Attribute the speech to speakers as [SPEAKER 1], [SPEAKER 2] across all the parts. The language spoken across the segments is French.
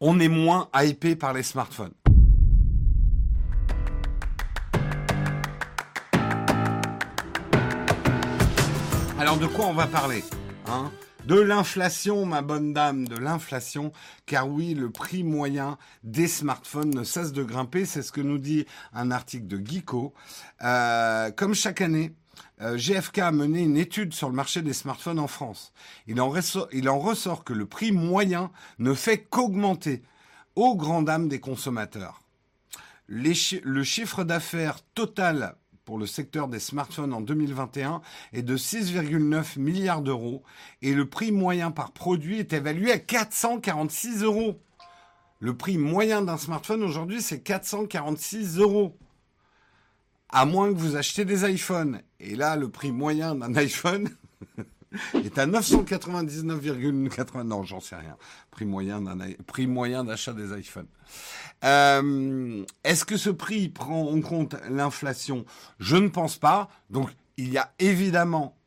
[SPEAKER 1] on est moins hypé par les smartphones. Alors de quoi on va parler hein? De l'inflation, ma bonne dame, de l'inflation, car oui, le prix moyen des smartphones ne cesse de grimper, c'est ce que nous dit un article de Geeko. Euh, comme chaque année, euh, GFK a mené une étude sur le marché des smartphones en France. Il en, ressort, que le prix moyen ne fait qu'augmenter, aux grandes dames des consommateurs. Le chiffre d'affaires total pour le secteur des smartphones en 2021 est de 6,9 milliards d'euros et le prix moyen par produit est évalué à 446 euros. Le prix moyen d'un smartphone aujourd'hui, c'est 446 euros. À moins que vous achetiez des iPhones. Et là, le prix moyen d'un iPhone est à 999,80. Non, j'en sais rien. Prix moyen d'un prix moyen d'achat des iPhones. Euh, Est-ce que ce prix prend en compte l'inflation? Je ne pense pas. Donc, il y a évidemment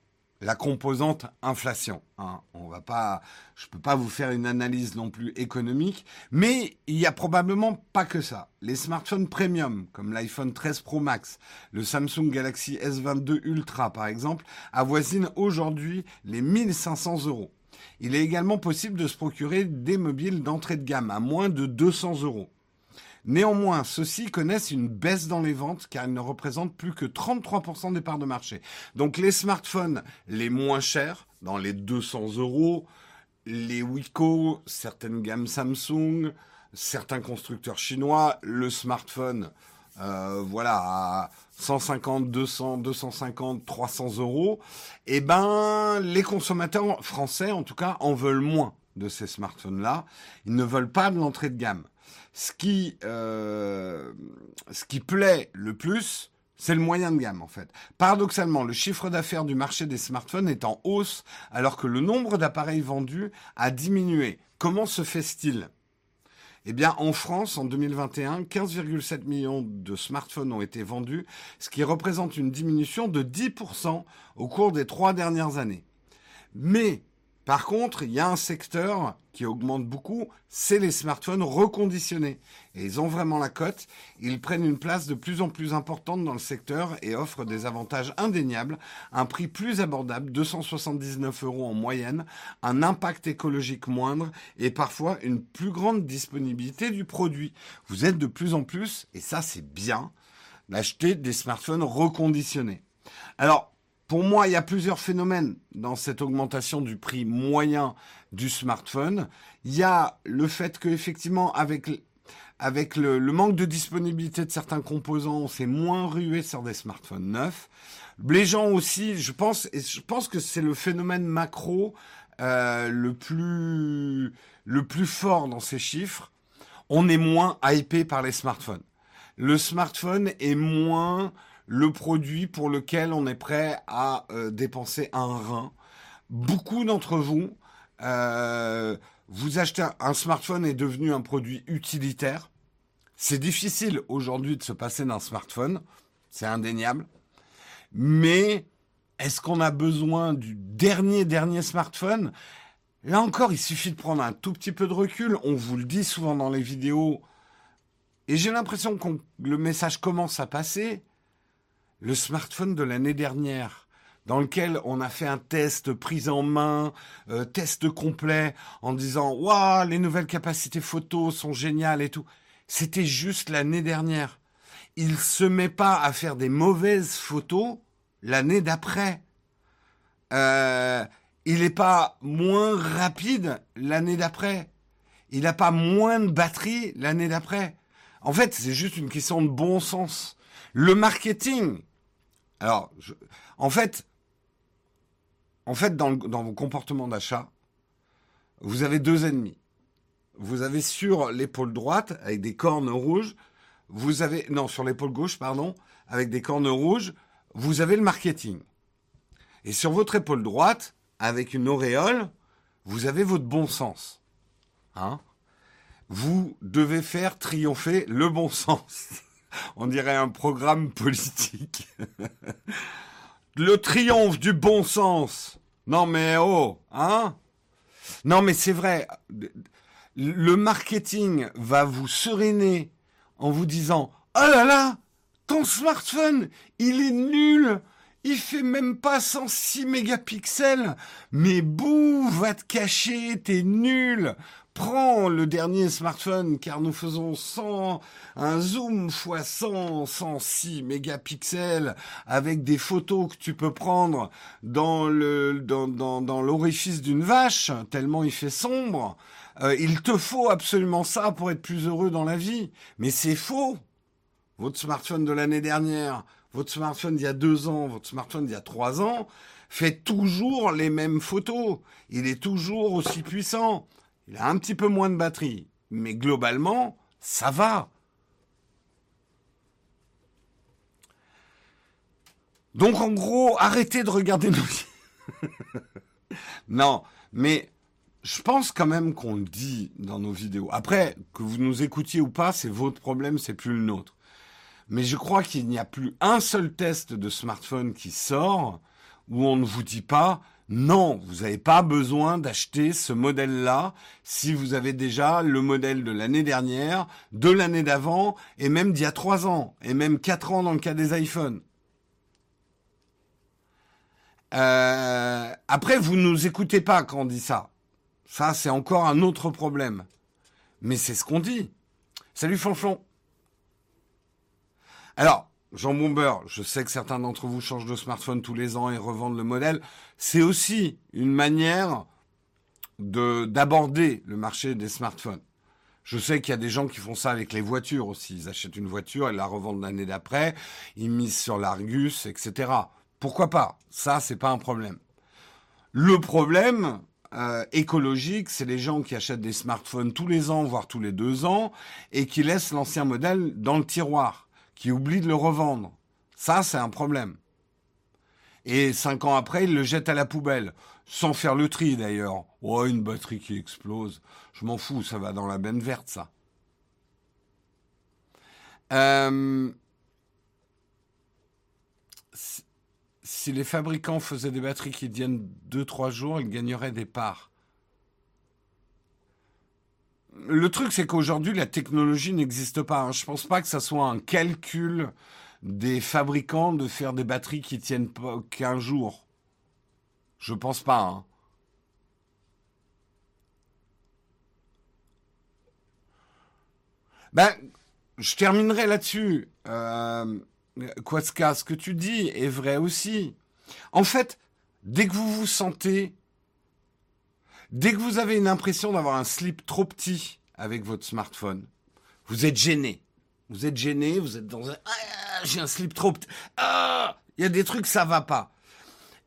[SPEAKER 1] la composante inflation. Hein. On va pas, je peux pas vous faire une analyse non plus économique, mais il y a probablement pas que ça. Les smartphones premium, comme l'iPhone 13 Pro Max, le Samsung Galaxy S22 Ultra par exemple, avoisinent aujourd'hui les 1500 euros. Il est également possible de se procurer des mobiles d'entrée de gamme à moins de 200 euros. Néanmoins, ceux-ci connaissent une baisse dans les ventes car ils ne représentent plus que 33% des parts de marché. Donc les smartphones les moins chers, dans les 200 euros, les Wiko, certaines gammes Samsung, certains constructeurs chinois, le smartphone, euh, voilà, à 150, 200, 250, 300 euros, eh ben, les consommateurs français, en tout cas, en veulent moins de ces smartphones-là. Ils ne veulent pas de l'entrée de gamme ce qui, euh, ce qui plaît le plus, c'est le moyen de gamme en fait. Paradoxalement, le chiffre d'affaires du marché des smartphones est en hausse alors que le nombre d'appareils vendus a diminué. Comment se fait-il? Eh bien, en France, en 2021, 15,7 millions de smartphones ont été vendus, ce qui représente une diminution de 10% au cours des trois dernières années. Mais par contre, il y a un secteur qui augmente beaucoup, c'est les smartphones reconditionnés. Et ils ont vraiment la cote. Ils prennent une place de plus en plus importante dans le secteur et offrent des avantages indéniables, un prix plus abordable, 279 euros en moyenne, un impact écologique moindre et parfois une plus grande disponibilité du produit. Vous êtes de plus en plus, et ça c'est bien, d'acheter des smartphones reconditionnés. Alors, pour moi, il y a plusieurs phénomènes dans cette augmentation du prix moyen du smartphone. Il y a le fait qu'effectivement, avec, avec le, manque de disponibilité de certains composants, on s'est moins rué sur des smartphones neufs. Les gens aussi, je pense, et je pense que c'est le phénomène macro euh, le plus le plus fort dans ces chiffres. On est moins hypé par les smartphones. Le smartphone est moins le produit pour lequel on est prêt à euh, dépenser un rein. Beaucoup d'entre vous, euh, vous achetez un, smartphone est devenu un produit utilitaire. C'est difficile aujourd'hui de se passer d'un smartphone, c'est indéniable. Mais est-ce qu'on a besoin du dernier dernier smartphone? Là encore, il suffit de prendre un tout petit peu de recul. On vous le dit souvent dans les vidéos. Et j'ai l'impression que le message commence à passer le smartphone de l'année dernière, dans lequel on a fait un test prise en main, euh, test complet, en disant waouh les nouvelles capacités photo sont géniales et tout. C'était juste l'année dernière. Il se met pas à faire des mauvaises photos l'année d'après. Euh, il n'est pas moins rapide l'année d'après. Il n'a pas moins de batterie l'année d'après. En fait, c'est juste une question de bon sens. Le marketing, alors, en fait, en fait, dans, vos comportements d'achat, vous avez deux ennemis. Vous avez sur l'épaule droite, avec des cornes rouges, vous avez, non, sur l'épaule gauche, pardon, avec des cornes rouges, vous avez le marketing. Et sur votre épaule droite, avec une auréole, vous avez votre bon sens. Hein? Vous devez faire triompher le bon sens. On dirait un programme politique. Le triomphe du bon sens. Non mais oh, hein? Non mais c'est vrai. le marketing va vous sereiner en vous disant Oh là là, ton smartphone, il est nul, il fait même pas 106 mégapixels, mais bouh, va te cacher, t'es nul. Prends le dernier smartphone car nous faisons 100, un zoom x 100, 106 mégapixels avec des photos que tu peux prendre dans le, dans, dans, dans l'orifice d'une vache tellement il fait sombre. Euh, il te faut absolument ça pour être plus heureux dans la vie. Mais c'est faux. Votre smartphone de l'année dernière, votre smartphone d'il y a deux ans, votre smartphone d'il y a trois ans, fait toujours les mêmes photos. Il est toujours aussi puissant. Il a un petit peu moins de batterie. Mais globalement, ça va. Donc en gros, arrêtez de regarder nos... non, mais je pense quand même qu'on le dit dans nos vidéos. Après, que vous nous écoutiez ou pas, c'est votre problème, c'est plus le nôtre. Mais je crois qu'il n'y a plus un seul test de smartphone qui sort où on ne vous dit pas non, vous n'avez pas besoin d'acheter ce modèle-là si vous avez déjà le modèle de l'année dernière, de l'année d'avant, et même d'il y a trois ans, et même quatre ans dans le cas des iPhones. Euh, après, vous ne nous écoutez pas quand on dit ça. Ça, c'est encore un autre problème. Mais c'est ce qu'on dit. Salut Fonflon. Alors, Jean Bomber, je sais que certains d'entre vous changent de smartphone tous les ans et revendent le modèle. C'est aussi une manière de d'aborder le marché des smartphones. Je sais qu'il y a des gens qui font ça avec les voitures aussi. Ils achètent une voiture et la revendent l'année d'après. Ils misent sur l'Argus, etc. Pourquoi pas? Ça, c'est pas un problème. Le problème, euh, écologique, c'est les gens qui achètent des smartphones tous les ans, voire tous les deux ans, et qui laissent l'ancien modèle dans le tiroir, qui oublient de le revendre. Ça, c'est un problème. Et cinq ans après, ils le jettent à la poubelle, sans faire le tri d'ailleurs. Oh, une batterie qui explose. Je m'en fous, ça va dans la benne verte, ça. Euh, si les fabricants faisaient des batteries qui tiennent 2-3 jours, ils gagneraient des parts. Le truc, c'est qu'aujourd'hui, la technologie n'existe pas. Hein. Je ne pense pas que ça soit un calcul des fabricants de faire des batteries qui tiennent qu'un jour. Je pense pas. Hein. Ben, je terminerai là-dessus. Euh, Quaska, ce que tu dis est vrai aussi. En fait, dès que vous vous sentez, dès que vous avez une impression d'avoir un slip trop petit avec votre smartphone, vous êtes gêné. Vous êtes gêné, vous êtes dans un, ah, j'ai un slip trop petit. Ah, il y a des trucs, ça va pas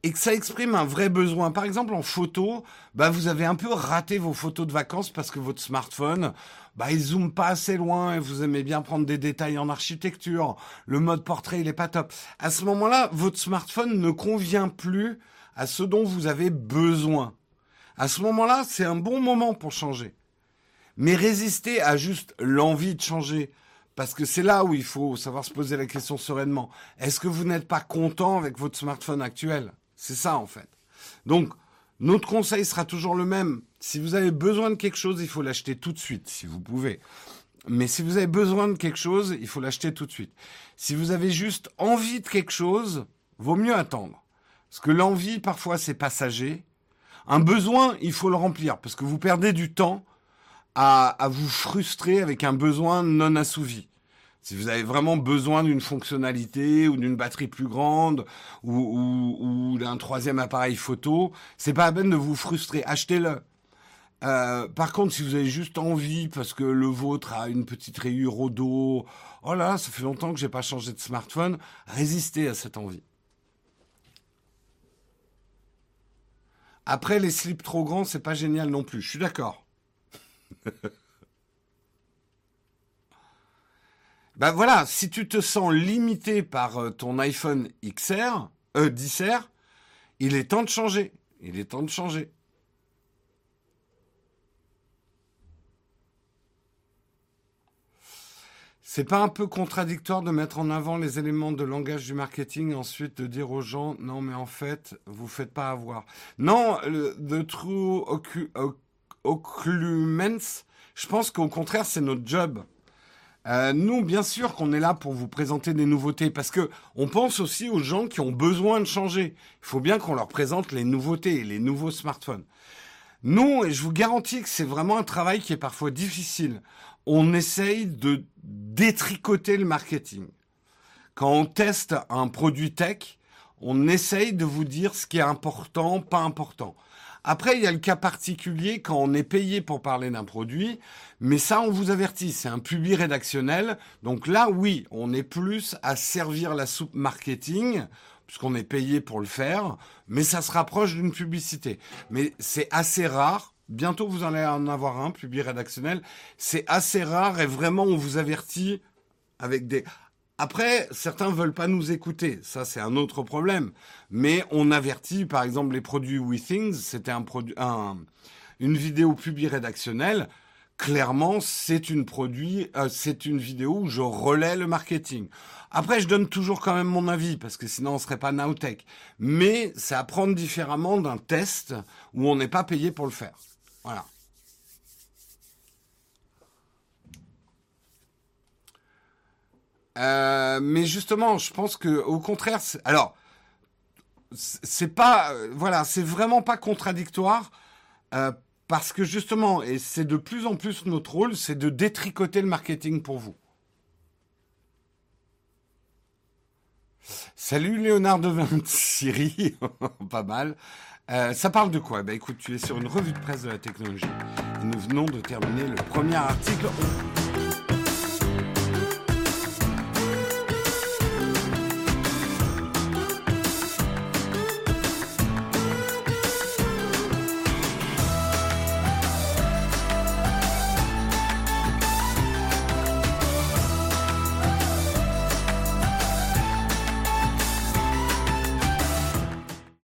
[SPEAKER 1] et que ça exprime un vrai besoin. Par exemple, en photo, bah, vous avez un peu raté vos photos de vacances parce que votre smartphone, bah, il zoome pas assez loin et vous aimez bien prendre des détails en architecture. Le mode portrait, il est pas top. À ce moment-là, votre smartphone ne convient plus à ce dont vous avez besoin. À ce moment-là, c'est un bon moment pour changer. Mais résister à juste l'envie de changer. Parce que c'est là où il faut savoir se poser la question sereinement. Est-ce que vous n'êtes pas content avec votre smartphone actuel? C'est ça en fait. Donc, notre conseil sera toujours le même. Si vous avez besoin de quelque chose, il faut l'acheter tout de suite, si vous pouvez. Mais si vous avez besoin de quelque chose, il faut l'acheter tout de suite. Si vous avez juste envie de quelque chose, vaut mieux attendre. Parce que l'envie, parfois, c'est passager. Un besoin, il faut le remplir. Parce que vous perdez du temps à, à vous frustrer avec un besoin non assouvi. Si vous avez vraiment besoin d'une fonctionnalité ou d'une batterie plus grande ou, d'un troisième appareil photo, c'est pas la peine de vous frustrer. Achetez-le. Euh, par contre, si vous avez juste envie parce que le vôtre a une petite rayure au dos, oh là, ça fait longtemps que j'ai pas changé de smartphone, résistez à cette envie. Après, les slips trop grands, c'est pas génial non plus. Je suis d'accord. Ben voilà, si tu te sens limité par euh, ton iPhone XR, euh, 10R, il est temps de changer. Il est temps de changer. C'est pas un peu contradictoire de mettre en avant les éléments de langage du marketing et ensuite de dire aux gens non mais en fait vous faites pas avoir. Non, le, the true occlusions Je pense qu'au contraire, c'est notre job. Euh, nous, bien sûr qu'on est là pour vous présenter des nouveautés, parce que on pense aussi aux gens qui ont besoin de changer. Il faut bien qu'on leur présente les nouveautés, les nouveaux smartphones. Nous, et je vous garantis que c'est vraiment un travail qui est parfois difficile. On essaye de détricoter le marketing. Quand on teste un produit tech, on essaye de vous dire ce qui est important, pas important. Après, il y a le cas particulier quand on est payé pour parler d'un produit, mais ça, on vous avertit, c'est un public rédactionnel. Donc là, oui, on est plus à servir la soupe marketing, puisqu'on est payé pour le faire, mais ça se rapproche d'une publicité. Mais c'est assez rare. Bientôt, vous allez en avoir un, public rédactionnel. C'est assez rare et vraiment, on vous avertit avec des... Après, certains veulent pas nous écouter, ça c'est un autre problème. Mais on avertit, par exemple, les produits WeThings, c'était un produit, un, une vidéo publiée rédactionnelle. Clairement, c'est une produit, euh, c'est une vidéo où je relais le marketing. Après, je donne toujours quand même mon avis parce que sinon on serait pas Nowtech. Mais c'est à prendre différemment d'un test où on n'est pas payé pour le faire. Voilà. Euh, mais justement, je pense que au contraire, alors c'est pas, euh, voilà, c'est vraiment pas contradictoire parce que justement, et c'est de plus en plus notre rôle, c'est de détricoter le marketing pour vous. Salut Léonard de Vinci, pas mal. Euh, ça parle de quoi? Ben écoute, tu es sur une revue de presse de la technologie. nous venons de terminer le premier article.